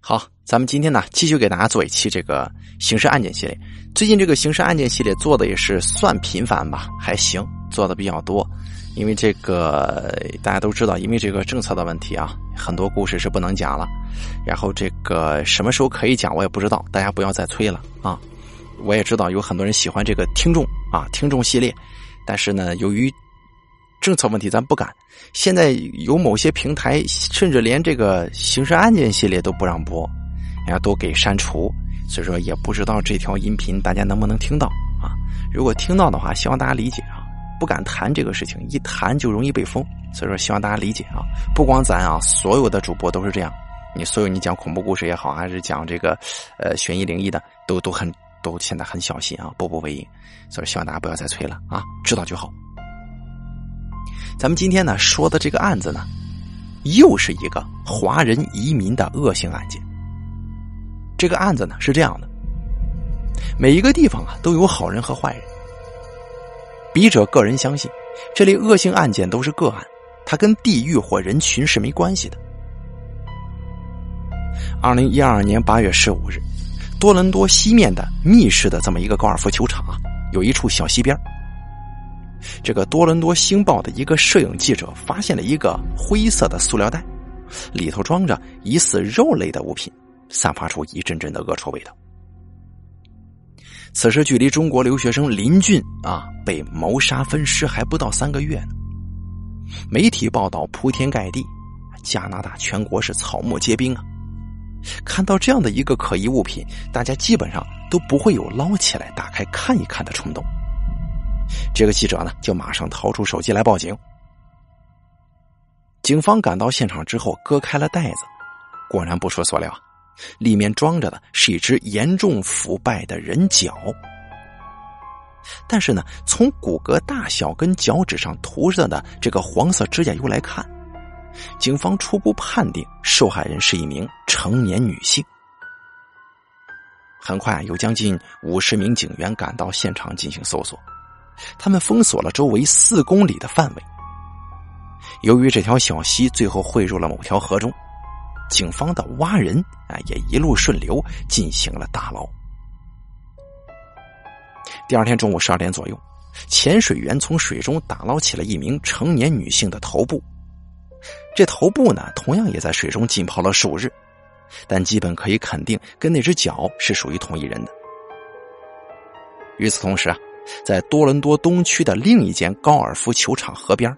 好，咱们今天呢继续给大家做一期这个刑事案件系列。最近这个刑事案件系列做的也是算频繁吧，还行，做的比较多。因为这个大家都知道，因为这个政策的问题啊，很多故事是不能讲了。然后这个什么时候可以讲，我也不知道，大家不要再催了啊。我也知道有很多人喜欢这个听众啊，听众系列，但是呢，由于政策问题，咱不敢。现在有某些平台，甚至连这个刑事案件系列都不让播，人家都给删除。所以说，也不知道这条音频大家能不能听到啊？如果听到的话，希望大家理解啊。不敢谈这个事情，一谈就容易被封。所以说，希望大家理解啊。不光咱啊，所有的主播都是这样。你所有你讲恐怖故事也好，还是讲这个呃悬疑灵异的，都都很都现在很小心啊，步步为营。所以希望大家不要再催了啊，知道就好。咱们今天呢说的这个案子呢，又是一个华人移民的恶性案件。这个案子呢是这样的：每一个地方啊都有好人和坏人。笔者个人相信，这类恶性案件都是个案，它跟地域或人群是没关系的。二零一二年八月十五日，多伦多西面的密室的这么一个高尔夫球场啊，有一处小溪边这个多伦多星报的一个摄影记者发现了一个灰色的塑料袋，里头装着疑似肉类的物品，散发出一阵阵的恶臭味道。此时距离中国留学生林俊啊被谋杀分尸还不到三个月呢。媒体报道铺天盖地，加拿大全国是草木皆兵啊。看到这样的一个可疑物品，大家基本上都不会有捞起来打开看一看的冲动。这个记者呢，就马上掏出手机来报警。警方赶到现场之后，割开了袋子，果然不出所料，里面装着的是一只严重腐败的人脚。但是呢，从骨骼大小跟脚趾上涂着的这个黄色指甲油来看，警方初步判定受害人是一名成年女性。很快，有将近五十名警员赶到现场进行搜索。他们封锁了周围四公里的范围。由于这条小溪最后汇入了某条河中，警方的挖人啊也一路顺流进行了打捞。第二天中午十二点左右，潜水员从水中打捞起了一名成年女性的头部。这头部呢，同样也在水中浸泡了数日，但基本可以肯定跟那只脚是属于同一人的。与此同时啊。在多伦多东区的另一间高尔夫球场河边，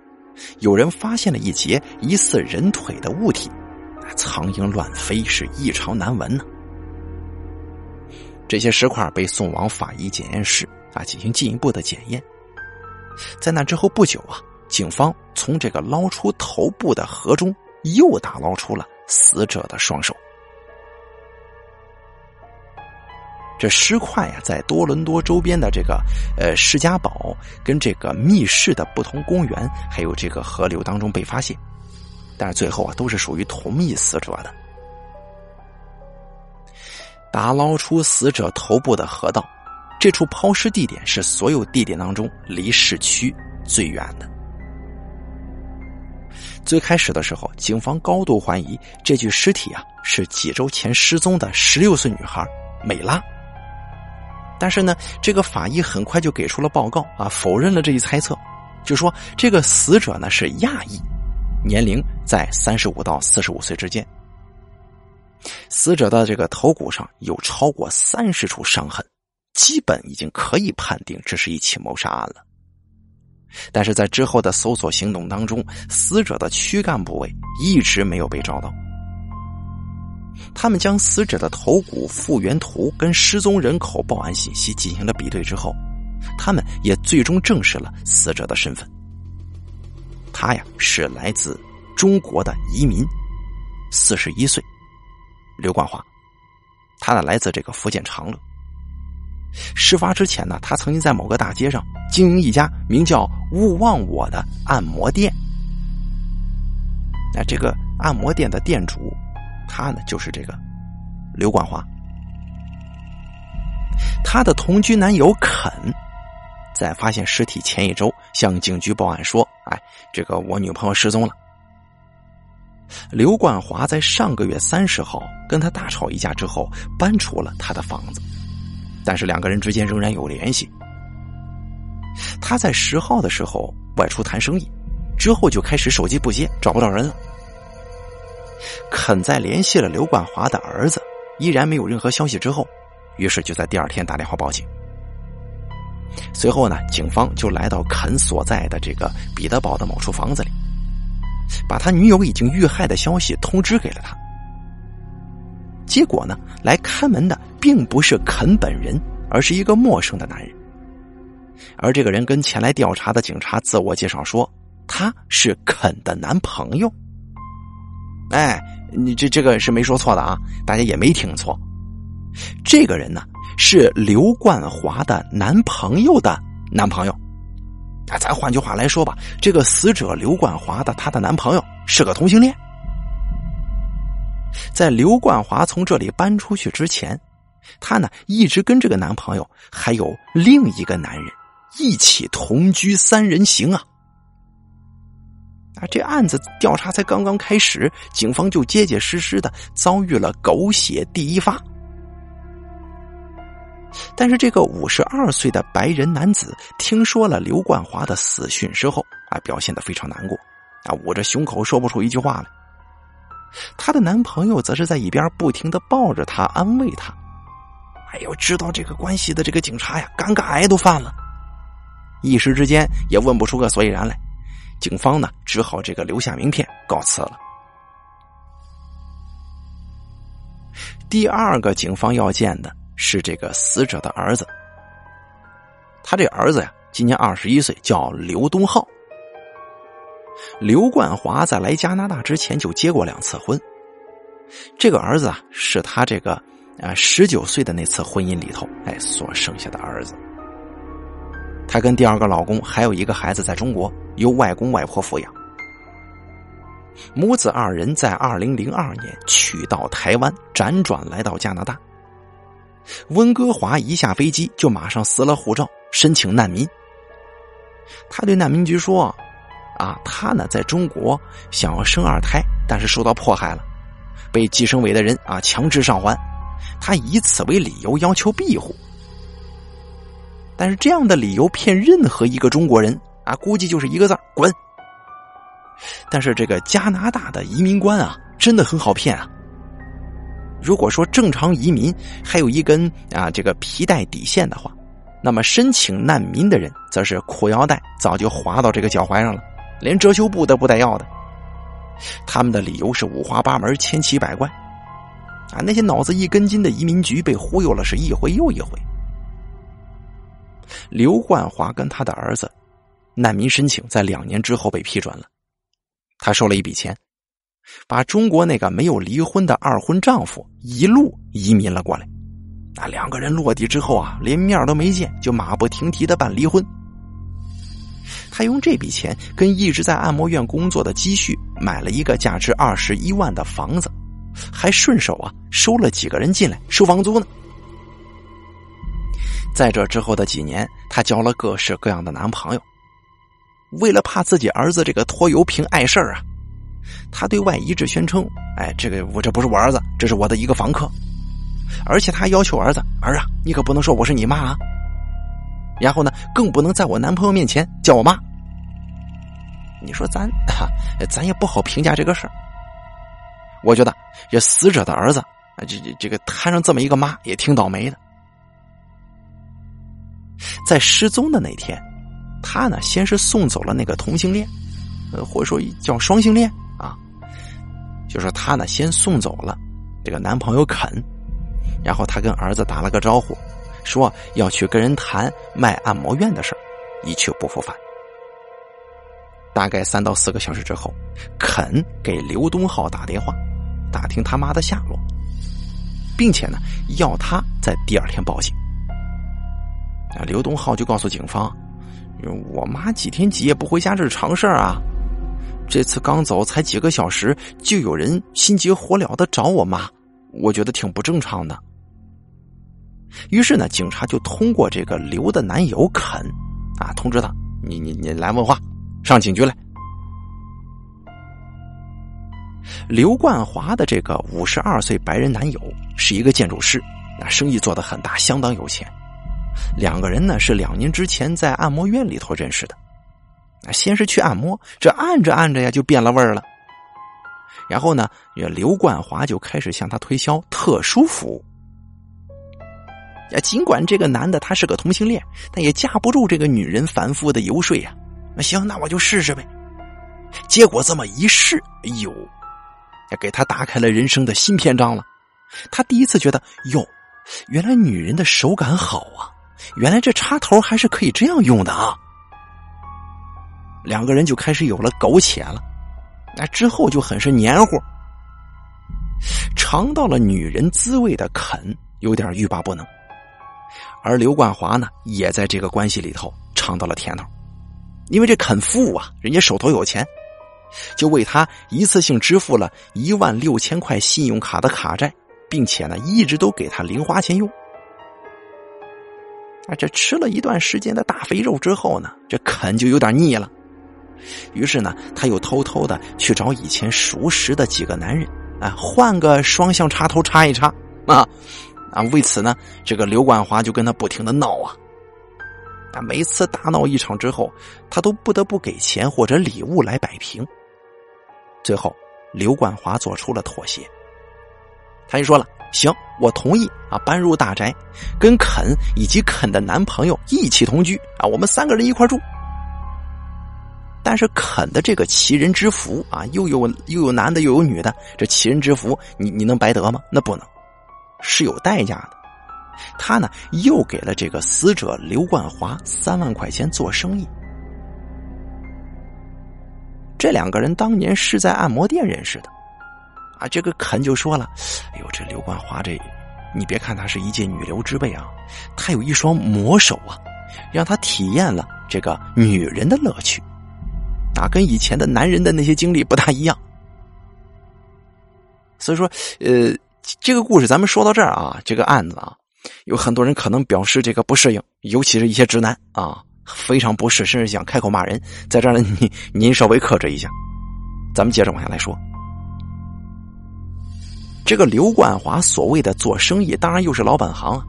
有人发现了一截疑似人腿的物体，苍蝇乱飞，是异常难闻呢。这些石块被送往法医检验室啊，进行进一步的检验。在那之后不久啊，警方从这个捞出头部的河中又打捞出了死者的双手。这尸块呀，在多伦多周边的这个呃施加堡跟这个密室的不同公园，还有这个河流当中被发现，但是最后啊，都是属于同一死者的。打捞出死者头部的河道，这处抛尸地点是所有地点当中离市区最远的。最开始的时候，警方高度怀疑这具尸体啊是几周前失踪的十六岁女孩美拉。但是呢，这个法医很快就给出了报告啊，否认了这一猜测，就说这个死者呢是亚裔，年龄在三十五到四十五岁之间。死者的这个头骨上有超过三十处伤痕，基本已经可以判定这是一起谋杀案了。但是在之后的搜索行动当中，死者的躯干部位一直没有被找到。他们将死者的头骨复原图跟失踪人口报案信息进行了比对之后，他们也最终证实了死者的身份。他呀是来自中国的移民，四十一岁，刘冠华。他呢来自这个福建长乐。事发之前呢，他曾经在某个大街上经营一家名叫“勿忘我”的按摩店。那这个按摩店的店主。他呢，就是这个刘冠华。他的同居男友肯，在发现尸体前一周向警局报案说：“哎，这个我女朋友失踪了。”刘冠华在上个月三十号跟他大吵一架之后，搬出了他的房子，但是两个人之间仍然有联系。他在十号的时候外出谈生意，之后就开始手机不接，找不到人了。肯在联系了刘冠华的儿子，依然没有任何消息之后，于是就在第二天打电话报警。随后呢，警方就来到肯所在的这个彼得堡的某处房子里。把他女友已经遇害的消息通知给了他，结果呢，来开门的并不是肯本人，而是一个陌生的男人。而这个人跟前来调查的警察自我介绍说，他是肯的男朋友。哎，你这这个是没说错的啊，大家也没听错。这个人呢，是刘冠华的男朋友的男朋友。啊，咱换句话来说吧，这个死者刘冠华的她的男朋友是个同性恋。在刘冠华从这里搬出去之前，她呢一直跟这个男朋友还有另一个男人一起同居三人行啊。啊，这案子调查才刚刚开始，警方就结结实实的遭遇了狗血第一发。但是这个五十二岁的白人男子听说了刘冠华的死讯之后，啊，表现的非常难过，啊，捂着胸口说不出一句话来。她的男朋友则是在一边不停的抱着她安慰她。哎呦，知道这个关系的这个警察呀，尴尬癌都犯了，一时之间也问不出个所以然来。警方呢，只好这个留下名片告辞了。第二个警方要见的。是这个死者的儿子，他这儿子呀，今年二十一岁，叫刘东浩。刘冠华在来加拿大之前就结过两次婚，这个儿子啊，是他这个啊十九岁的那次婚姻里头哎所生下的儿子。她跟第二个老公还有一个孩子在中国，由外公外婆抚养。母子二人在二零零二年娶到台湾，辗转来到加拿大。温哥华一下飞机就马上撕了护照，申请难民。他对难民局说：“啊，他呢在中国想要生二胎，但是受到迫害了，被计生委的人啊强制上环，他以此为理由要求庇护。但是这样的理由骗任何一个中国人啊，估计就是一个字滚。但是这个加拿大的移民官啊，真的很好骗啊。”如果说正常移民还有一根啊这个皮带底线的话，那么申请难民的人则是裤腰带早就滑到这个脚踝上了，连遮羞布都不带要的。他们的理由是五花八门、千奇百怪，啊，那些脑子一根筋的移民局被忽悠了是一回又一回。刘冠华跟他的儿子难民申请在两年之后被批准了，他收了一笔钱。把中国那个没有离婚的二婚丈夫一路移民了过来，那两个人落地之后啊，连面都没见，就马不停蹄的办离婚。他用这笔钱跟一直在按摩院工作的积蓄买了一个价值二十一万的房子，还顺手啊收了几个人进来收房租呢。在这之后的几年，她交了各式各样的男朋友，为了怕自己儿子这个拖油瓶碍事儿啊。他对外一致宣称：“哎，这个我这不是我儿子，这是我的一个房客。”而且他要求儿子：“儿啊，你可不能说我是你妈啊！”然后呢，更不能在我男朋友面前叫我妈。你说咱，咱也不好评价这个事儿。我觉得这死者的儿子，这这这个摊上这么一个妈，也挺倒霉的。在失踪的那天，他呢先是送走了那个同性恋，呃，或者说叫双性恋啊。就说他呢，先送走了这个男朋友肯，然后他跟儿子打了个招呼，说要去跟人谈卖按摩院的事一去不复返。大概三到四个小时之后，肯给刘东浩打电话，打听他妈的下落，并且呢，要他在第二天报警。啊，刘东浩就告诉警方：“我妈几天几夜不回家，这是常事啊。”这次刚走才几个小时，就有人心急火燎的找我妈，我觉得挺不正常的。于是呢，警察就通过这个刘的男友肯，啊，通知他，你你你来问话，上警局来。刘冠华的这个五十二岁白人男友是一个建筑师，那生意做得很大，相当有钱。两个人呢是两年之前在按摩院里头认识的。先是去按摩，这按着按着呀就变了味儿了。然后呢，刘冠华就开始向他推销特殊服务。呀，尽管这个男的他是个同性恋，但也架不住这个女人反复的游说呀。那行，那我就试试呗。结果这么一试，哎呦，给他打开了人生的新篇章了。他第一次觉得，哟，原来女人的手感好啊！原来这插头还是可以这样用的啊！两个人就开始有了苟且了。那之后就很是黏糊，尝到了女人滋味的肯有点欲罢不能。而刘冠华呢，也在这个关系里头尝到了甜头，因为这肯富啊，人家手头有钱，就为他一次性支付了一万六千块信用卡的卡债，并且呢，一直都给他零花钱用。啊，这吃了一段时间的大肥肉之后呢，这啃就有点腻了，于是呢，他又偷偷的去找以前熟识的几个男人，啊，换个双向插头插一插啊。啊，为此呢，这个刘冠华就跟他不停的闹啊。啊，每次大闹一场之后，他都不得不给钱或者礼物来摆平。最后，刘冠华做出了妥协。他就说了：“行，我同意啊，搬入大宅，跟肯以及肯的男朋友一起同居啊，我们三个人一块住。”但是肯的这个奇人之福啊，又有又有男的又有女的，这奇人之福，你你能白得吗？那不能。是有代价的，他呢又给了这个死者刘冠华三万块钱做生意。这两个人当年是在按摩店认识的，啊，这个肯就说了：“哎呦，这刘冠华这，你别看他是一介女流之辈啊，他有一双魔手啊，让他体验了这个女人的乐趣，啊，跟以前的男人的那些经历不大一样。所以说，呃。”这个故事咱们说到这儿啊，这个案子啊，有很多人可能表示这个不适应，尤其是一些直男啊，非常不适，甚至想开口骂人。在这儿呢，您您稍微克制一下。咱们接着往下来说，这个刘冠华所谓的做生意，当然又是老本行啊。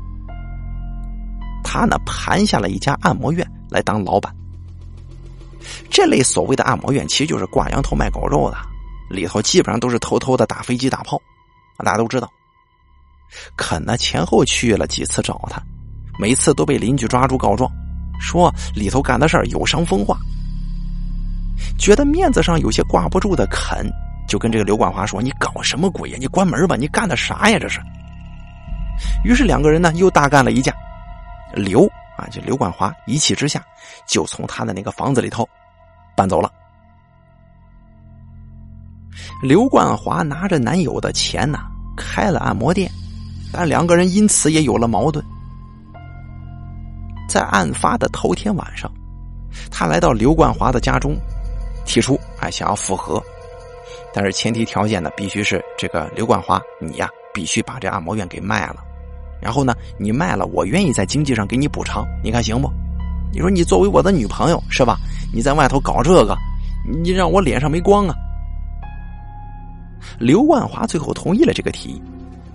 他呢盘下了一家按摩院来当老板。这类所谓的按摩院，其实就是挂羊头卖狗肉的，里头基本上都是偷偷的打飞机打炮。大家都知道，肯呢前后去了几次找他，每次都被邻居抓住告状，说里头干的事儿有伤风化。觉得面子上有些挂不住的肯，就跟这个刘冠华说：“你搞什么鬼呀？你关门吧！你干的啥呀？这是。”于是两个人呢又大干了一架。刘啊，就刘冠华一气之下就从他的那个房子里头搬走了。刘冠华拿着男友的钱呢，开了按摩店，但两个人因此也有了矛盾。在案发的头天晚上，他来到刘冠华的家中，提出哎想要复合，但是前提条件呢，必须是这个刘冠华你呀必须把这按摩院给卖了，然后呢你卖了，我愿意在经济上给你补偿，你看行不？你说你作为我的女朋友是吧？你在外头搞这个，你让我脸上没光啊！刘万华最后同意了这个提议，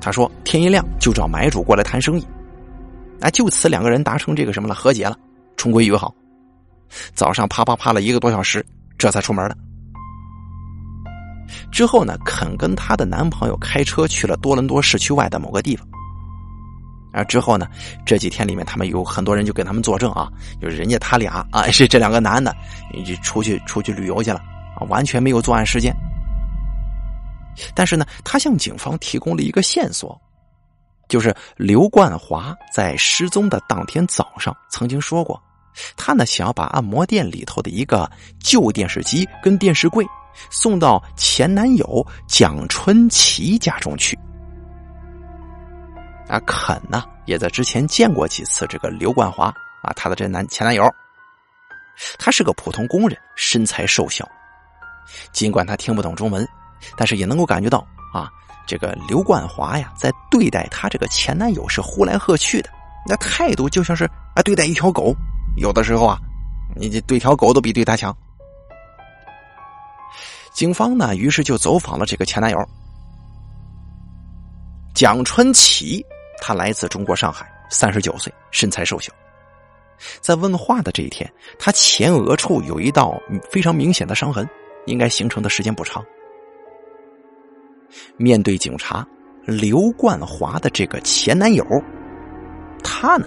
他说：“天一亮就找买主过来谈生意。”啊，就此两个人达成这个什么了，和解了，重归于好。早上啪啪啪了一个多小时，这才出门的。之后呢，肯跟她的男朋友开车去了多伦多市区外的某个地方。啊，之后呢，这几天里面，他们有很多人就给他们作证啊，就是人家他俩啊，是这两个男的，就出去出去旅游去了啊，完全没有作案时间。但是呢，他向警方提供了一个线索，就是刘冠华在失踪的当天早上曾经说过，他呢想要把按摩店里头的一个旧电视机跟电视柜送到前男友蒋春奇家中去。啊，肯呢也在之前见过几次这个刘冠华啊，他的这男前男友，他是个普通工人，身材瘦小，尽管他听不懂中文。但是也能够感觉到啊，这个刘冠华呀，在对待他这个前男友是呼来喝去的，那态度就像是啊对待一条狗，有的时候啊，你这对条狗都比对他强。警方呢，于是就走访了这个前男友蒋春奇，他来自中国上海，三十九岁，身材瘦小。在问话的这一天，他前额处有一道非常明显的伤痕，应该形成的时间不长。面对警察，刘冠华的这个前男友，他呢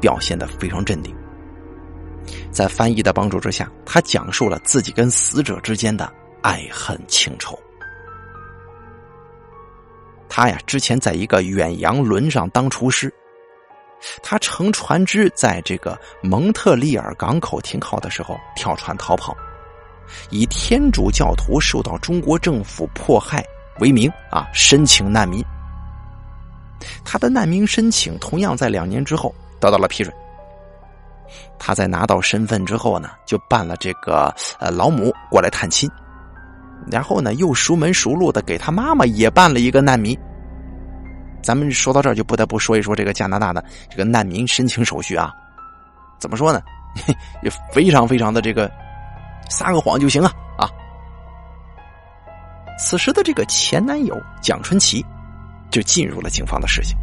表现的非常镇定。在翻译的帮助之下，他讲述了自己跟死者之间的爱恨情仇。他呀，之前在一个远洋轮上当厨师。他乘船只在这个蒙特利尔港口停靠的时候，跳船逃跑，以天主教徒受到中国政府迫害为名啊，申请难民。他的难民申请同样在两年之后得到了批准。他在拿到身份之后呢，就办了这个呃老母过来探亲，然后呢又熟门熟路的给他妈妈也办了一个难民。咱们说到这儿，就不得不说一说这个加拿大的这个难民申请手续啊，怎么说呢？也非常非常的这个撒个谎就行啊啊！此时的这个前男友蒋春奇就进入了警方的视线。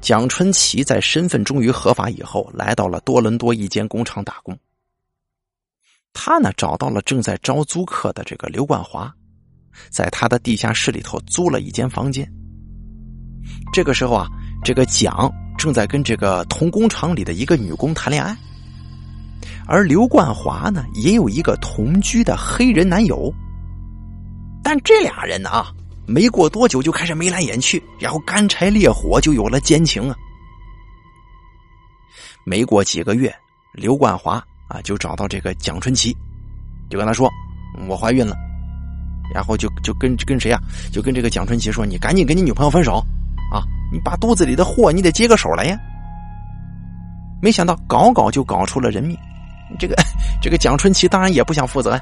蒋春奇在身份终于合法以后，来到了多伦多一间工厂打工。他呢找到了正在招租客的这个刘冠华，在他的地下室里头租了一间房间。这个时候啊，这个蒋正在跟这个同工厂里的一个女工谈恋爱，而刘冠华呢也有一个同居的黑人男友。但这俩人呢啊，没过多久就开始眉来眼去，然后干柴烈火就有了奸情啊。没过几个月，刘冠华啊就找到这个蒋春奇，就跟他说：“我怀孕了。”然后就就跟跟谁啊？就跟这个蒋春奇说：“你赶紧跟你女朋友分手。”啊！你把肚子里的货，你得接个手来呀！没想到搞搞就搞出了人命。这个这个蒋春奇当然也不想负责呀。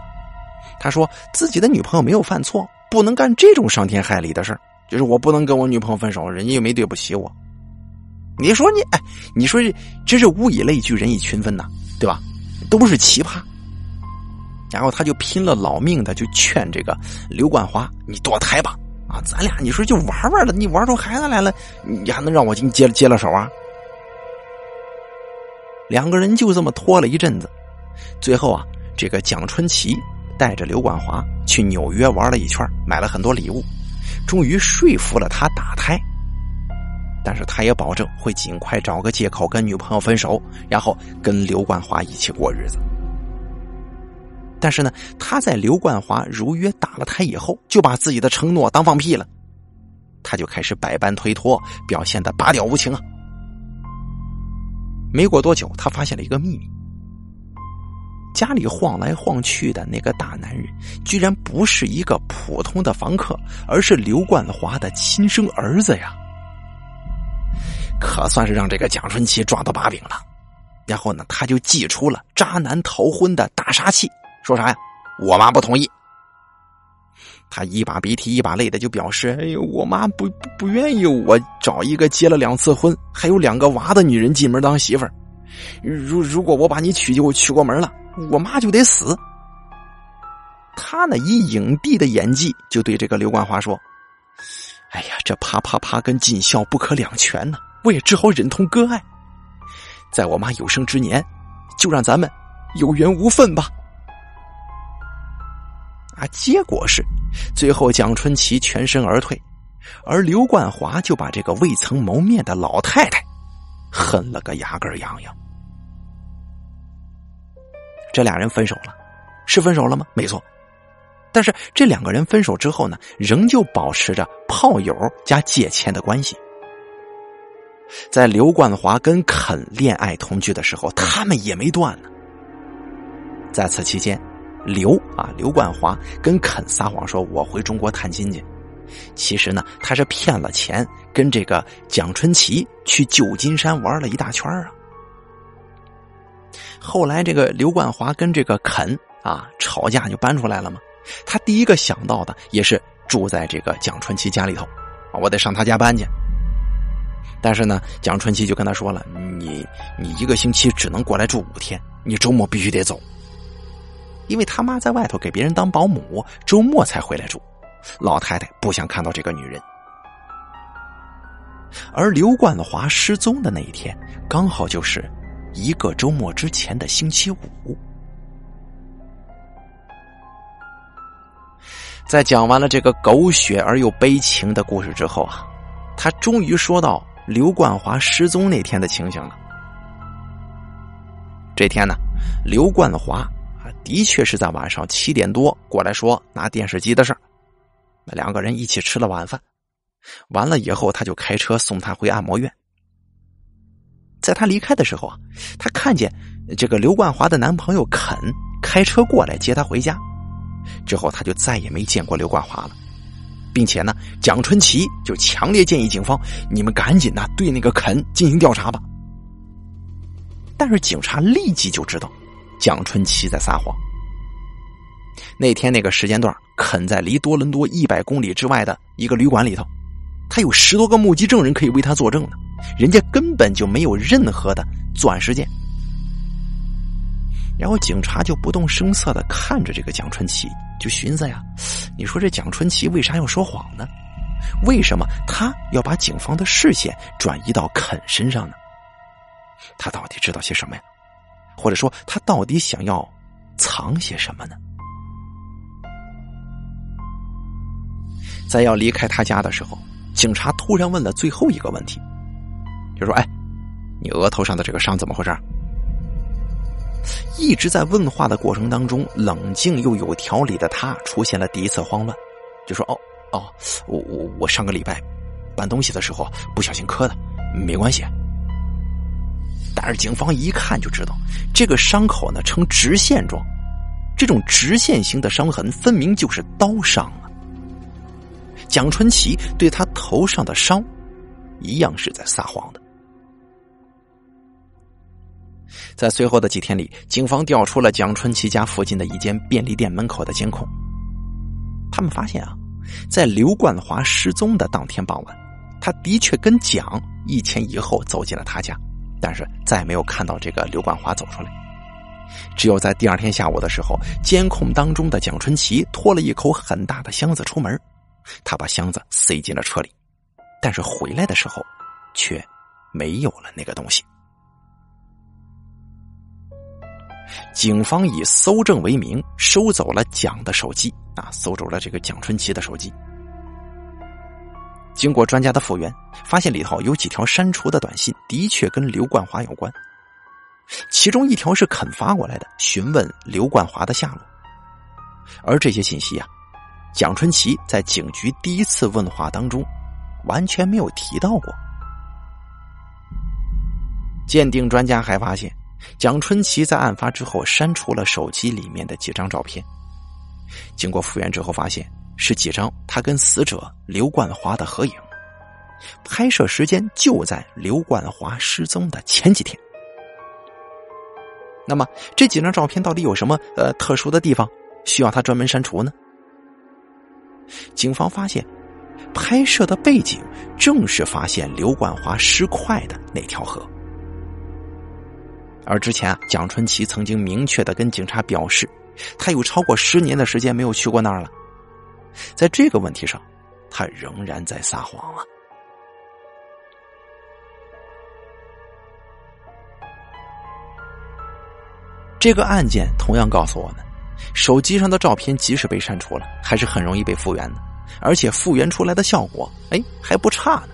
他说自己的女朋友没有犯错，不能干这种伤天害理的事就是我不能跟我女朋友分手，人家又没对不起我。你说你哎，你说这真是物以类聚，人以群分呐，对吧？都是奇葩。然后他就拼了老命的就劝这个刘冠华：“你堕胎吧。”啊，咱俩你说就玩玩了，你玩出孩子来了，你还能让我给你接接了手啊？两个人就这么拖了一阵子，最后啊，这个蒋春奇带着刘冠华去纽约玩了一圈，买了很多礼物，终于说服了他打胎。但是他也保证会尽快找个借口跟女朋友分手，然后跟刘冠华一起过日子。但是呢，他在刘冠华如约打了胎以后，就把自己的承诺当放屁了，他就开始百般推脱，表现的拔屌无情啊。没过多久，他发现了一个秘密：家里晃来晃去的那个大男人，居然不是一个普通的房客，而是刘冠华的亲生儿子呀！可算是让这个蒋春奇抓到把柄了。然后呢，他就祭出了渣男逃婚的大杀器。说啥呀？我妈不同意。他一把鼻涕一把泪的就表示：“哎呦，我妈不不不愿意我找一个结了两次婚还有两个娃的女人进门当媳妇儿。如如果我把你娶就娶过门了，我妈就得死。”他呢，以影帝的演技就对这个刘冠华说：“哎呀，这啪啪啪跟尽孝不可两全呢，我也只好忍痛割爱，在我妈有生之年，就让咱们有缘无分吧。”啊，结果是，最后蒋春奇全身而退，而刘冠华就把这个未曾谋面的老太太恨了个牙根痒痒。这俩人分手了，是分手了吗？没错，但是这两个人分手之后呢，仍旧保持着炮友加借钱的关系。在刘冠华跟肯恋爱同居的时候，他们也没断呢。在此期间。刘啊，刘冠华跟肯撒谎说：“我回中国探亲去。”其实呢，他是骗了钱，跟这个蒋春奇去旧金山玩了一大圈啊。后来，这个刘冠华跟这个肯啊吵架就搬出来了嘛。他第一个想到的也是住在这个蒋春奇家里头，我得上他家搬去。但是呢，蒋春奇就跟他说了：“你你一个星期只能过来住五天，你周末必须得走。”因为他妈在外头给别人当保姆，周末才回来住。老太太不想看到这个女人。而刘冠华失踪的那一天，刚好就是一个周末之前的星期五。在讲完了这个狗血而又悲情的故事之后啊，他终于说到刘冠华失踪那天的情形了。这天呢，刘冠华啊，的确是在晚上七点多过来说拿电视机的事儿。两个人一起吃了晚饭，完了以后，他就开车送她回按摩院。在他离开的时候啊，他看见这个刘冠华的男朋友肯开车过来接她回家。之后，他就再也没见过刘冠华了，并且呢，蒋春奇就强烈建议警方：“你们赶紧呐，对那个肯进行调查吧。”但是警察立即就知道，蒋春奇在撒谎。那天那个时间段，肯在离多伦多一百公里之外的一个旅馆里头，他有十多个目击证人可以为他作证呢，人家根本就没有任何的作案时间。然后警察就不动声色的看着这个蒋春奇，就寻思呀：“你说这蒋春奇为啥要说谎呢？为什么他要把警方的视线转移到肯身上呢？他到底知道些什么呀？或者说他到底想要藏些什么呢？”在要离开他家的时候，警察突然问了最后一个问题，就说：“哎，你额头上的这个伤怎么回事？”一直在问话的过程当中，冷静又有条理的他出现了第一次慌乱，就说：“哦哦，我我我上个礼拜搬东西的时候不小心磕的，没关系。”但是警方一看就知道，这个伤口呢呈直线状，这种直线型的伤痕分明就是刀伤啊！蒋春奇对他头上的伤，一样是在撒谎的。在随后的几天里，警方调出了蒋春奇家附近的一间便利店门口的监控。他们发现啊，在刘冠华失踪的当天傍晚，他的确跟蒋一前一后走进了他家，但是再也没有看到这个刘冠华走出来。只有在第二天下午的时候，监控当中的蒋春奇拖了一口很大的箱子出门，他把箱子塞进了车里，但是回来的时候，却没有了那个东西。警方以搜证为名收走了蒋的手机啊，搜走了这个蒋春奇的手机。经过专家的复原，发现里头有几条删除的短信，的确跟刘冠华有关。其中一条是肯发过来的，询问刘冠华的下落。而这些信息啊，蒋春奇在警局第一次问话当中完全没有提到过。鉴定专家还发现。蒋春奇在案发之后删除了手机里面的几张照片，经过复原之后，发现是几张他跟死者刘冠华的合影，拍摄时间就在刘冠华失踪的前几天。那么这几张照片到底有什么呃特殊的地方，需要他专门删除呢？警方发现，拍摄的背景正是发现刘冠华尸块的那条河。而之前啊，蒋春奇曾经明确的跟警察表示，他有超过十年的时间没有去过那儿了。在这个问题上，他仍然在撒谎啊。这个案件同样告诉我们，手机上的照片即使被删除了，还是很容易被复原的，而且复原出来的效果，哎，还不差呢。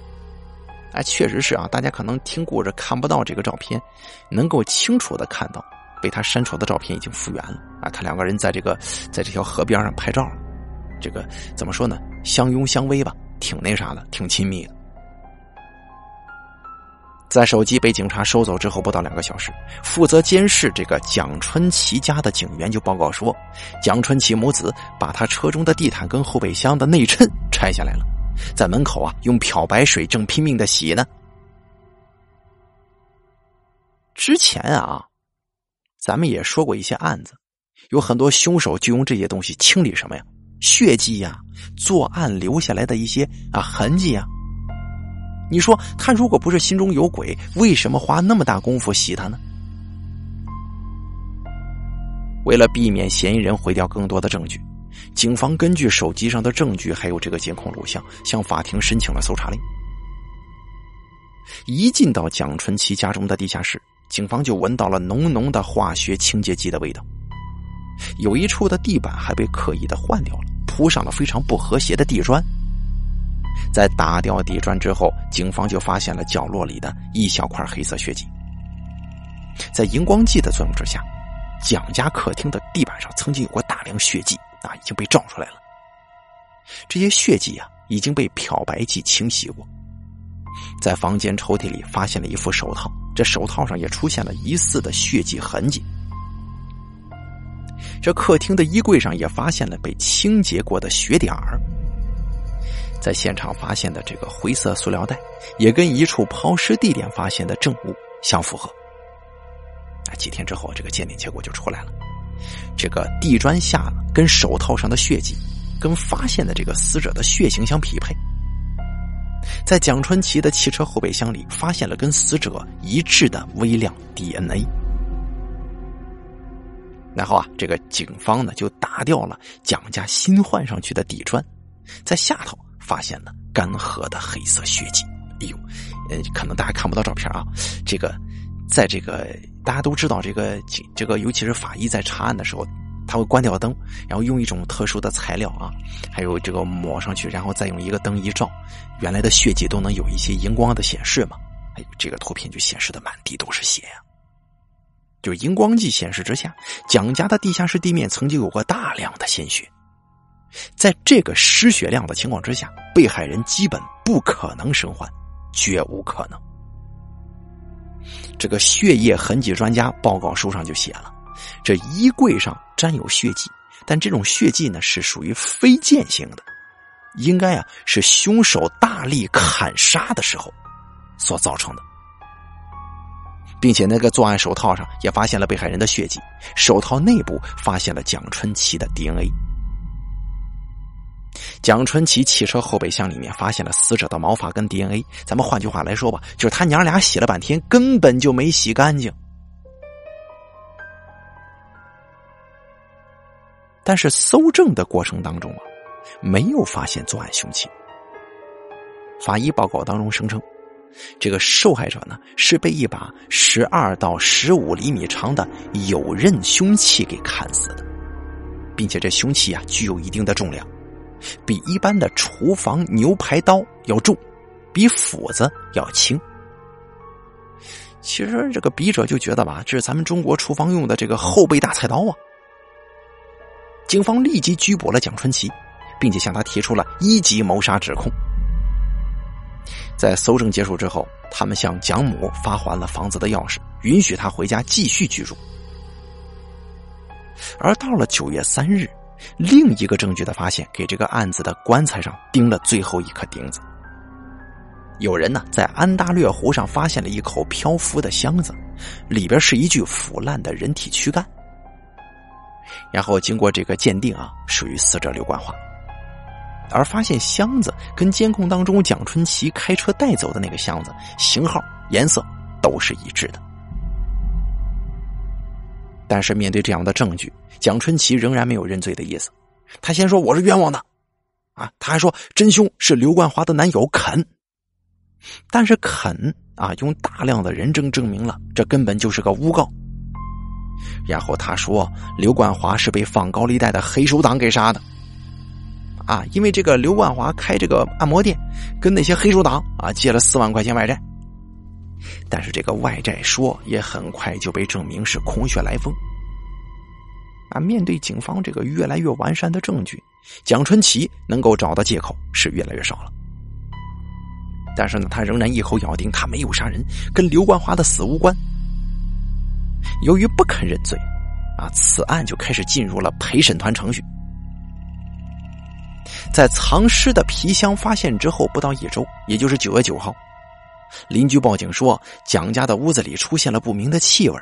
哎，确实是啊，大家可能听故事看不到这个照片，能够清楚的看到被他删除的照片已经复原了啊。他两个人在这个在这条河边上拍照，这个怎么说呢？相拥相偎吧，挺那啥的，挺亲密的。在手机被警察收走之后不到两个小时，负责监视这个蒋春奇家的警员就报告说，蒋春奇母子把他车中的地毯跟后备箱的内衬拆下来了。在门口啊，用漂白水正拼命的洗呢。之前啊，咱们也说过一些案子，有很多凶手就用这些东西清理什么呀？血迹呀，作案留下来的一些啊痕迹呀。你说他如果不是心中有鬼，为什么花那么大功夫洗他呢？为了避免嫌疑人毁掉更多的证据，警方根据手机上的证据还有这个监控录像，向法庭申请了搜查令。一进到蒋春奇家中的地下室，警方就闻到了浓浓的化学清洁剂的味道。有一处的地板还被刻意的换掉了，铺上了非常不和谐的地砖。在打掉地砖之后，警方就发现了角落里的一小块黑色血迹。在荧光剂的作用之下，蒋家客厅的地板上曾经有过大量血迹啊，已经被照出来了。这些血迹啊，已经被漂白剂清洗过。在房间抽屉里发现了一副手套，这手套上也出现了疑似的血迹痕迹。这客厅的衣柜上也发现了被清洁过的血点儿。在现场发现的这个灰色塑料袋，也跟一处抛尸地点发现的证物相符合。啊，几天之后，这个鉴定结果就出来了。这个地砖下跟手套上的血迹，跟发现的这个死者的血型相匹配。在蒋春奇的汽车后备箱里，发现了跟死者一致的微量 DNA。然后啊，这个警方呢就打掉了蒋家新换上去的地砖，在下头。发现了干涸的黑色血迹，哎呦，呃，可能大家看不到照片啊。这个，在这个大家都知道，这个这个，尤其是法医在查案的时候，他会关掉灯，然后用一种特殊的材料啊，还有这个抹上去，然后再用一个灯一照，原来的血迹都能有一些荧光的显示嘛。哎，这个图片就显示的满地都是血呀。就荧光剂显示之下，蒋家的地下室地面曾经有过大量的鲜血。在这个失血量的情况之下，被害人基本不可能生还，绝无可能。这个血液痕迹专家报告书上就写了，这衣柜上沾有血迹，但这种血迹呢是属于非渐性的，应该啊是凶手大力砍杀的时候所造成的，并且那个作案手套上也发现了被害人的血迹，手套内部发现了蒋春奇的 DNA。蒋春奇汽车后备箱里面发现了死者的毛发跟 DNA，咱们换句话来说吧，就是他娘俩洗了半天，根本就没洗干净。但是搜证的过程当中啊，没有发现作案凶器。法医报告当中声称，这个受害者呢是被一把十二到十五厘米长的有刃凶器给砍死的，并且这凶器啊具有一定的重量。比一般的厨房牛排刀要重，比斧子要轻。其实这个笔者就觉得吧，这是咱们中国厨房用的这个后备大菜刀啊。警方立即拘捕了蒋春奇，并且向他提出了一级谋杀指控。在搜证结束之后，他们向蒋母发还了房子的钥匙，允许他回家继续居住。而到了九月三日。另一个证据的发现，给这个案子的棺材上钉了最后一颗钉子。有人呢在安大略湖上发现了一口漂浮的箱子，里边是一具腐烂的人体躯干。然后经过这个鉴定啊，属于死者刘冠华。而发现箱子跟监控当中蒋春奇开车带走的那个箱子型号、颜色都是一致的。但是面对这样的证据。蒋春奇仍然没有认罪的意思，他先说我是冤枉的，啊，他还说真凶是刘冠华的男友肯，但是肯啊用大量的人证证明了这根本就是个诬告，然后他说刘冠华是被放高利贷的黑手党给杀的，啊，因为这个刘冠华开这个按摩店，跟那些黑手党啊借了四万块钱外债，但是这个外债说也很快就被证明是空穴来风。啊！面对警方这个越来越完善的证据，蒋春奇能够找的借口是越来越少了。但是呢，他仍然一口咬定他没有杀人，跟刘冠华的死无关。由于不肯认罪，啊，此案就开始进入了陪审团程序。在藏尸的皮箱发现之后不到一周，也就是九月九号，邻居报警说蒋家的屋子里出现了不明的气味。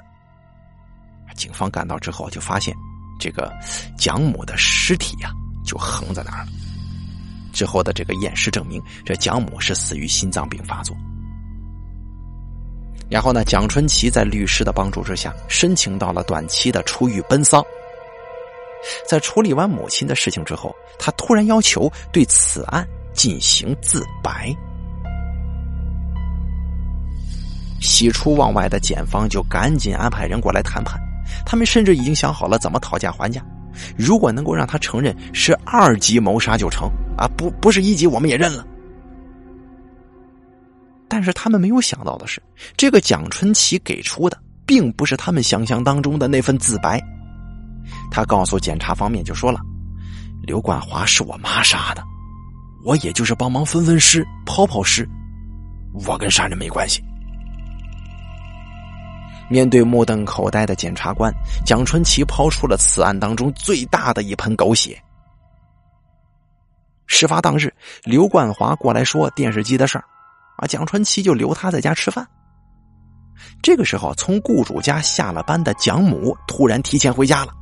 警方赶到之后就发现。这个蒋母的尸体呀，就横在那儿了。之后的这个验尸证明，这蒋母是死于心脏病发作。然后呢，蒋春奇在律师的帮助之下，申请到了短期的出狱奔丧，在处理完母亲的事情之后，他突然要求对此案进行自白。喜出望外的检方就赶紧安排人过来谈判，他们甚至已经想好了怎么讨价还价。如果能够让他承认是二级谋杀就成啊，不不是一级我们也认了。但是他们没有想到的是，这个蒋春奇给出的并不是他们想象当中的那份自白。他告诉检察方面就说了：“刘冠华是我妈杀的，我也就是帮忙分分尸、抛抛尸，我跟杀人没关系。”面对目瞪口呆的检察官，蒋春奇抛出了此案当中最大的一盆狗血。事发当日，刘冠华过来说电视机的事儿，啊，蒋春奇就留他在家吃饭。这个时候，从雇主家下了班的蒋母突然提前回家了，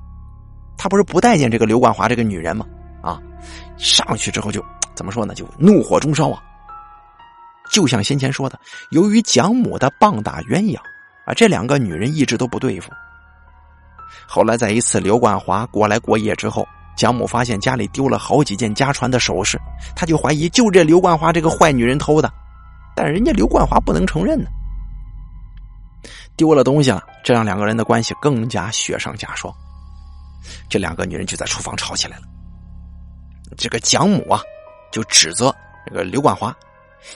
他不是不待见这个刘冠华这个女人吗？啊，上去之后就怎么说呢？就怒火中烧啊！就像先前说的，由于蒋母的棒打鸳鸯。啊，这两个女人一直都不对付。后来在一次刘冠华过来过夜之后，蒋母发现家里丢了好几件家传的首饰，他就怀疑就这刘冠华这个坏女人偷的，但人家刘冠华不能承认呢。丢了东西了，这让两个人的关系更加雪上加霜。这两个女人就在厨房吵起来了。这个蒋母啊，就指责这个刘冠华。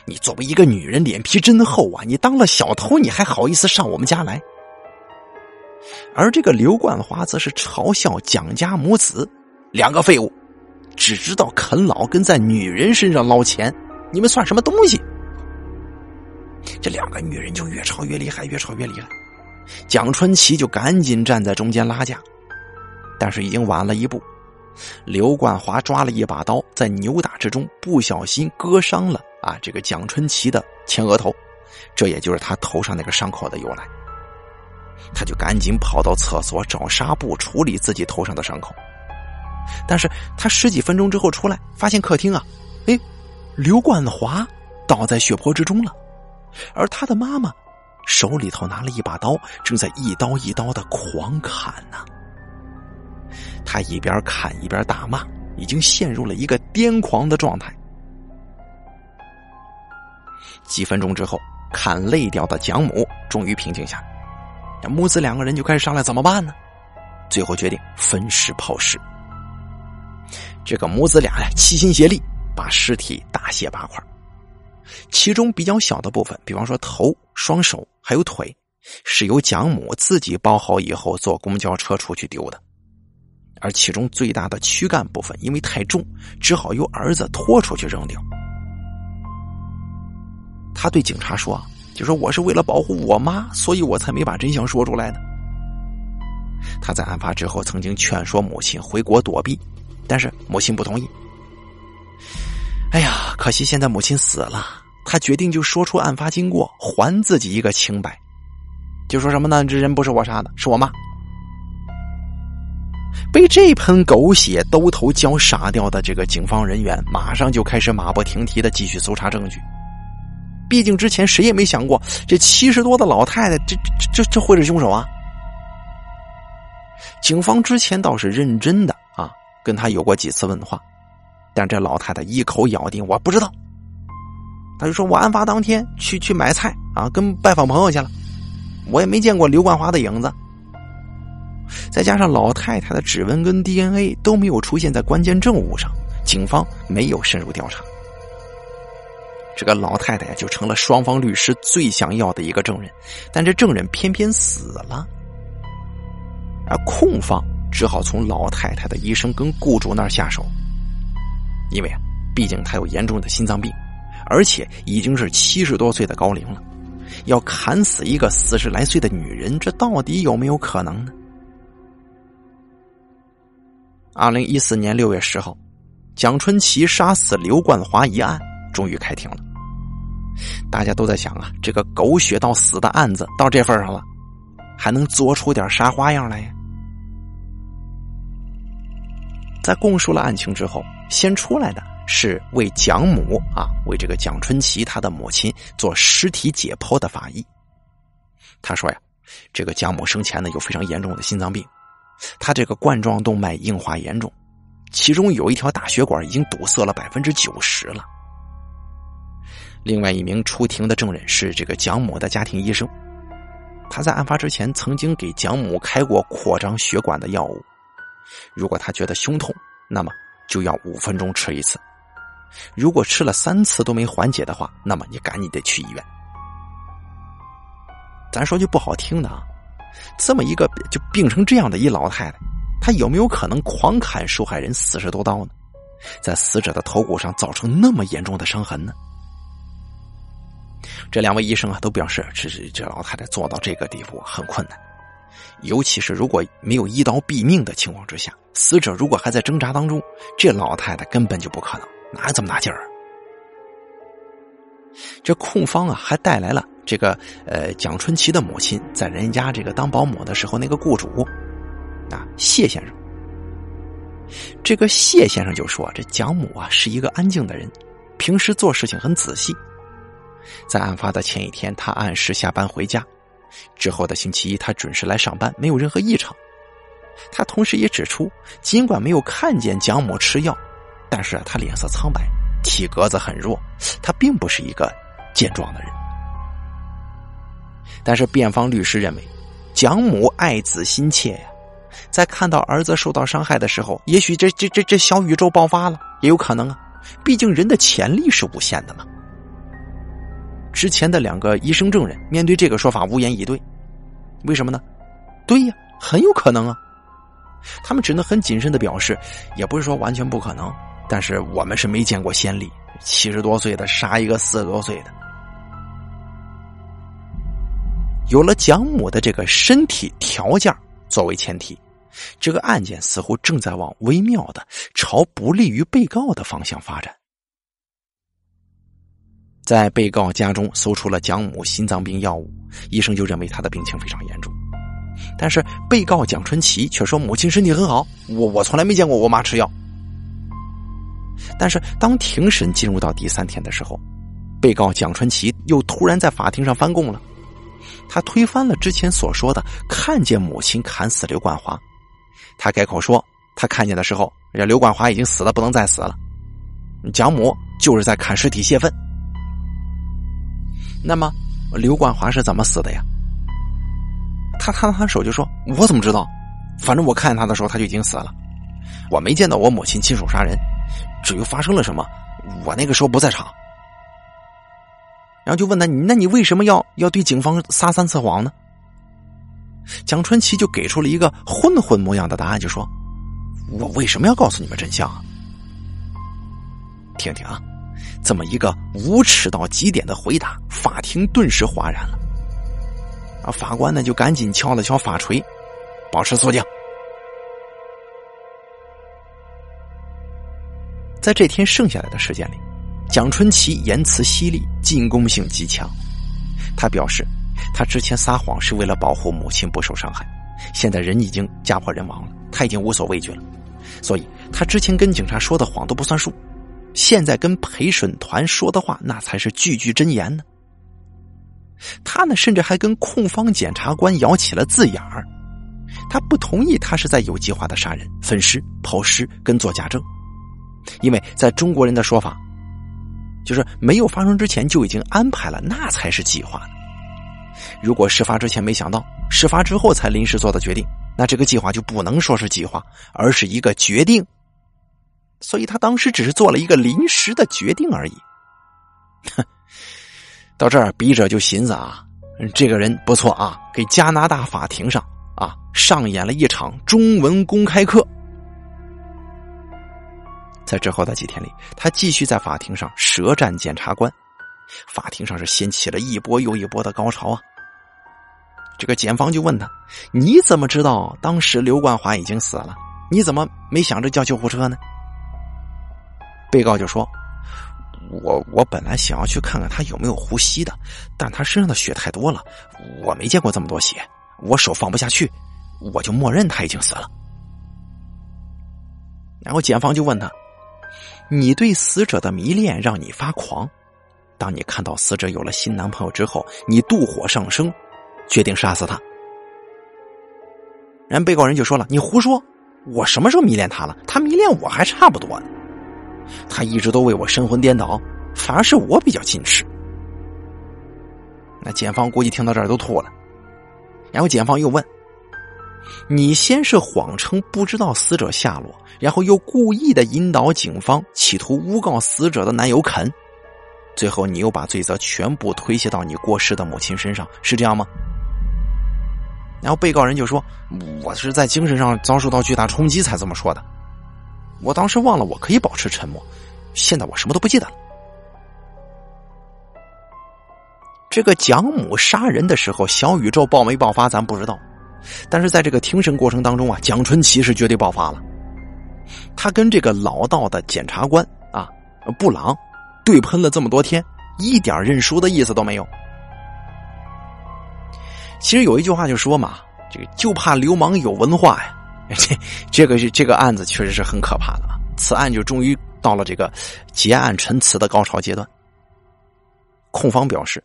你作为一个女人，脸皮真厚啊！你当了小偷，你还好意思上我们家来？而这个刘冠华则是嘲笑蒋家母子两个废物，只知道啃老，跟在女人身上捞钱，你们算什么东西？这两个女人就越吵越厉害，越吵越厉害。蒋春奇就赶紧站在中间拉架，但是已经晚了一步。刘冠华抓了一把刀，在扭打之中不小心割伤了。啊，这个蒋春奇的前额头，这也就是他头上那个伤口的由来。他就赶紧跑到厕所找纱布处理自己头上的伤口。但是他十几分钟之后出来，发现客厅啊，哎，刘冠华倒在血泊之中了，而他的妈妈手里头拿了一把刀，正在一刀一刀的狂砍呢。他一边砍一边大骂，已经陷入了一个癫狂的状态。几分钟之后，砍累掉的蒋母终于平静下来。母子两个人就开始商量怎么办呢？最后决定分尸抛尸。这个母子俩呀，齐心协力把尸体大卸八块。其中比较小的部分，比方说头、双手还有腿，是由蒋母自己包好以后坐公交车出去丢的。而其中最大的躯干部分，因为太重，只好由儿子拖出去扔掉。他对警察说：“就说我是为了保护我妈，所以我才没把真相说出来呢。”他在案发之后曾经劝说母亲回国躲避，但是母亲不同意。哎呀，可惜现在母亲死了，他决定就说出案发经过，还自己一个清白。就说什么呢？这人不是我杀的，是我妈。被这盆狗血兜头浇杀掉的这个警方人员，马上就开始马不停蹄的继续搜查证据。毕竟之前谁也没想过，这七十多的老太太，这这这这会是凶手啊！警方之前倒是认真的啊，跟他有过几次问话，但这老太太一口咬定我不知道。他就说我案发当天去去买菜啊，跟拜访朋友去了，我也没见过刘冠华的影子。再加上老太太的指纹跟 DNA 都没有出现在关键证物上，警方没有深入调查。这个老太太就成了双方律师最想要的一个证人，但这证人偏偏死了，而控方只好从老太太的医生跟雇主那儿下手，因为啊，毕竟她有严重的心脏病，而且已经是七十多岁的高龄了，要砍死一个四十来岁的女人，这到底有没有可能呢？二零一四年六月十号，蒋春奇杀死刘冠华一案。终于开庭了，大家都在想啊，这个狗血到死的案子到这份上了，还能做出点啥花样来呀？在供述了案情之后，先出来的是为蒋母啊，为这个蒋春琪他的母亲做尸体解剖的法医。他说呀，这个蒋母生前呢有非常严重的心脏病，他这个冠状动脉硬化严重，其中有一条大血管已经堵塞了百分之九十了。另外一名出庭的证人是这个蒋某的家庭医生，他在案发之前曾经给蒋某开过扩张血管的药物。如果他觉得胸痛，那么就要五分钟吃一次。如果吃了三次都没缓解的话，那么你赶紧得去医院。咱说句不好听的啊，这么一个就病成这样的一老太太，她有没有可能狂砍受害人四十多刀呢？在死者的头骨上造成那么严重的伤痕呢？这两位医生啊，都表示，这是这老太太做到这个地步很困难，尤其是如果没有一刀毙命的情况之下，死者如果还在挣扎当中，这老太太根本就不可能，哪有这么大劲儿？这控方啊，还带来了这个呃蒋春奇的母亲在人家这个当保姆的时候那个雇主啊谢先生。这个谢先生就说，这蒋母啊是一个安静的人，平时做事情很仔细。在案发的前一天，他按时下班回家，之后的星期一，他准时来上班，没有任何异常。他同时也指出，尽管没有看见蒋某吃药，但是他脸色苍白，体格子很弱，他并不是一个健壮的人。但是辩方律师认为，蒋母爱子心切呀，在看到儿子受到伤害的时候，也许这这这这小宇宙爆发了，也有可能啊，毕竟人的潜力是无限的嘛。之前的两个医生证人面对这个说法无言以对，为什么呢？对呀，很有可能啊。他们只能很谨慎的表示，也不是说完全不可能，但是我们是没见过先例，七十多岁的杀一个四十多岁的。有了蒋母的这个身体条件作为前提，这个案件似乎正在往微妙的朝不利于被告的方向发展。在被告家中搜出了蒋母心脏病药物，医生就认为他的病情非常严重。但是被告蒋春奇却说母亲身体很好，我我从来没见过我妈吃药。但是当庭审进入到第三天的时候，被告蒋春奇又突然在法庭上翻供了，他推翻了之前所说的看见母亲砍死刘冠华，他改口说他看见的时候，人刘冠华已经死了，不能再死了，蒋母就是在砍尸体泄愤。那么，刘冠华是怎么死的呀？他摊了摊手就说：“我怎么知道？反正我看见他的时候他就已经死了，我没见到我母亲亲手杀人。至于发生了什么，我那个时候不在场。”然后就问他：“那你为什么要要对警方撒三次谎呢？”蒋春奇就给出了一个混混模样的答案，就说：“我为什么要告诉你们真相啊？听听啊。”这么一个无耻到极点的回答，法庭顿时哗然了。啊，法官呢就赶紧敲了敲法锤，保持肃静。在这天剩下来的时间里，蒋春奇言辞犀利，进攻性极强。他表示，他之前撒谎是为了保护母亲不受伤害，现在人已经家破人亡了，他已经无所畏惧了，所以他之前跟警察说的谎都不算数。现在跟陪审团说的话，那才是句句真言呢。他呢，甚至还跟控方检察官咬起了字眼儿。他不同意他是在有计划的杀人、分尸、抛尸跟做假证，因为在中国人的说法，就是没有发生之前就已经安排了，那才是计划。如果事发之前没想到，事发之后才临时做的决定，那这个计划就不能说是计划，而是一个决定。所以他当时只是做了一个临时的决定而已。哼，到这儿，笔者就寻思啊，这个人不错啊，给加拿大法庭上啊上演了一场中文公开课。在之后的几天里，他继续在法庭上舌战检察官，法庭上是掀起了一波又一波的高潮啊。这个检方就问他：“你怎么知道当时刘冠华已经死了？你怎么没想着叫救护车呢？”被告就说：“我我本来想要去看看他有没有呼吸的，但他身上的血太多了，我没见过这么多血，我手放不下去，我就默认他已经死了。”然后检方就问他：“你对死者的迷恋让你发狂？当你看到死者有了新男朋友之后，你妒火上升，决定杀死他？”然后被告人就说了：“你胡说，我什么时候迷恋他了？他迷恋我还差不多呢。他一直都为我神魂颠倒，反而是我比较矜持。”那检方估计听到这儿都吐了。然后检方又问：“你先是谎称不知道死者下落，然后又故意的引导警方企图诬告死者的男友肯，最后你又把罪责全部推卸到你过世的母亲身上，是这样吗？”然后被告人就说：“我是在精神上遭受到巨大冲击才这么说的。我当时忘了我可以保持沉默，现在我什么都不记得了。”这个蒋母杀人的时候，小宇宙爆没爆发咱不知道，但是在这个庭审过程当中啊，蒋春奇是绝对爆发了。他跟这个老道的检察官啊布朗对喷了这么多天，一点认输的意思都没有。其实有一句话就说嘛，这个就怕流氓有文化呀。这这个是这个案子确实是很可怕的啊。此案就终于到了这个结案陈词的高潮阶段。控方表示。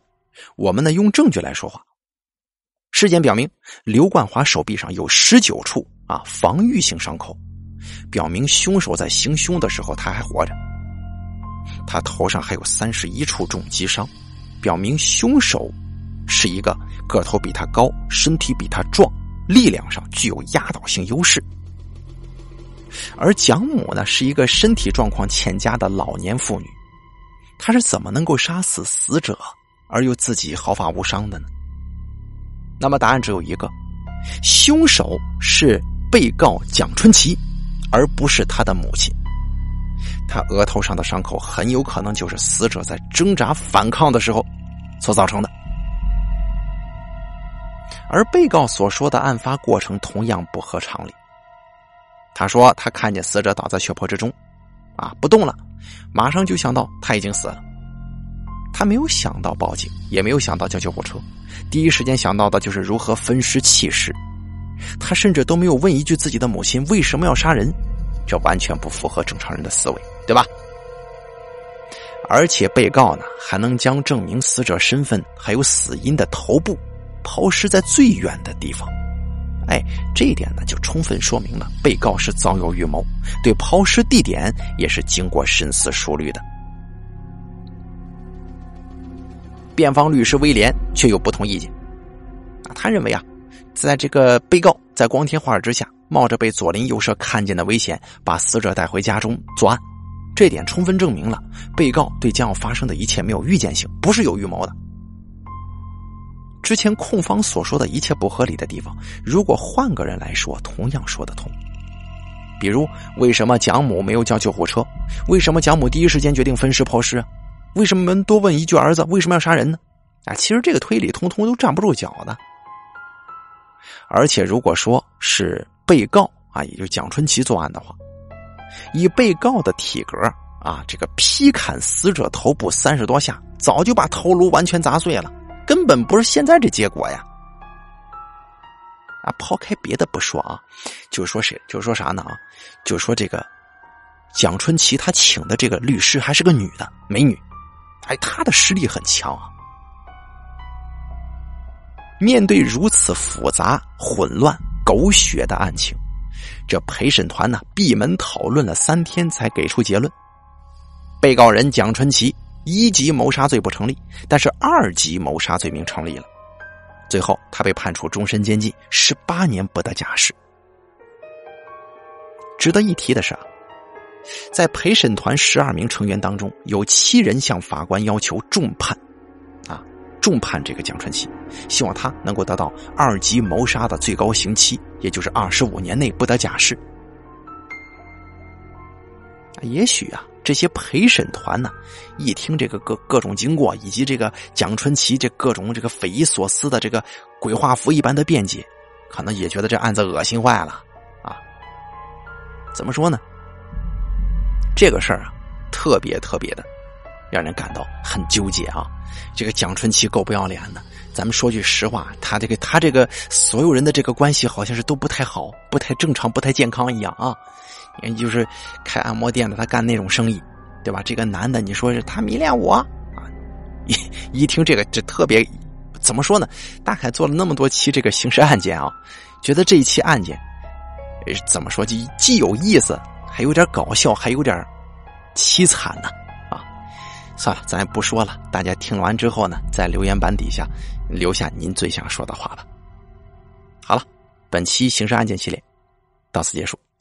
我们呢，用证据来说话。事件表明，刘冠华手臂上有十九处啊防御性伤口，表明凶手在行凶的时候他还活着。他头上还有三十一处重击伤，表明凶手是一个个头比他高、身体比他壮、力量上具有压倒性优势。而蒋母呢，是一个身体状况欠佳的老年妇女，她是怎么能够杀死死者？而又自己毫发无伤的呢？那么答案只有一个：凶手是被告蒋春奇，而不是他的母亲。他额头上的伤口很有可能就是死者在挣扎反抗的时候所造成的。而被告所说的案发过程同样不合常理。他说他看见死者倒在血泊之中，啊，不动了，马上就想到他已经死了。他没有想到报警，也没有想到叫救护车，第一时间想到的就是如何分尸弃尸。他甚至都没有问一句自己的母亲为什么要杀人，这完全不符合正常人的思维，对吧？而且被告呢，还能将证明死者身份还有死因的头部抛尸在最远的地方。哎，这一点呢，就充分说明了被告是早有预谋，对抛尸地点也是经过深思熟虑的。辩方律师威廉却有不同意见，啊，他认为啊，在这个被告在光天化日之下，冒着被左邻右舍看见的危险，把死者带回家中作案，这点充分证明了被告对将要发生的一切没有预见性，不是有预谋的。之前控方所说的一切不合理的地方，如果换个人来说，同样说得通。比如，为什么蒋母没有叫救护车？为什么蒋母第一时间决定分尸抛尸？为什么多问一句儿子为什么要杀人呢？啊，其实这个推理通通都站不住脚的。而且如果说是被告啊，也就是蒋春奇作案的话，以被告的体格啊，这个劈砍死者头部三十多下，早就把头颅完全砸碎了，根本不是现在这结果呀。啊，抛开别的不说啊，就说谁，就说啥呢啊？就说这个蒋春奇他请的这个律师还是个女的美女。哎，她的实力很强啊！面对如此复杂、混乱、狗血的案情，这陪审团呢闭门讨论了三天，才给出结论：被告人蒋春奇一级谋杀罪不成立，但是二级谋杀罪名成立了。最后，他被判处终身监禁，十八年不得假释。值得一提的是啊。在陪审团十二名成员当中，有七人向法官要求重判，啊，重判这个蒋春奇，希望他能够得到二级谋杀的最高刑期，也就是二十五年内不得假释。也许啊，这些陪审团呢，一听这个各各种经过，以及这个蒋春奇这各种这个匪夷所思的这个鬼画符一般的辩解，可能也觉得这案子恶心坏了啊。怎么说呢？这个事儿啊，特别特别的，让人感到很纠结啊！这个蒋春奇够不要脸的。咱们说句实话，他这个他这个所有人的这个关系好像是都不太好，不太正常，不太健康一样啊！你就是开按摩店的，他干那种生意，对吧？这个男的，你说是他迷恋我啊？一一听这个，这特别怎么说呢？大凯做了那么多期这个刑事案件啊，觉得这一期案件，怎么说既既有意思，还有点搞笑，还有点凄惨呢啊！算了，咱也不说了。大家听完之后呢，在留言板底下留下您最想说的话吧。好了，本期刑事案件系列到此结束，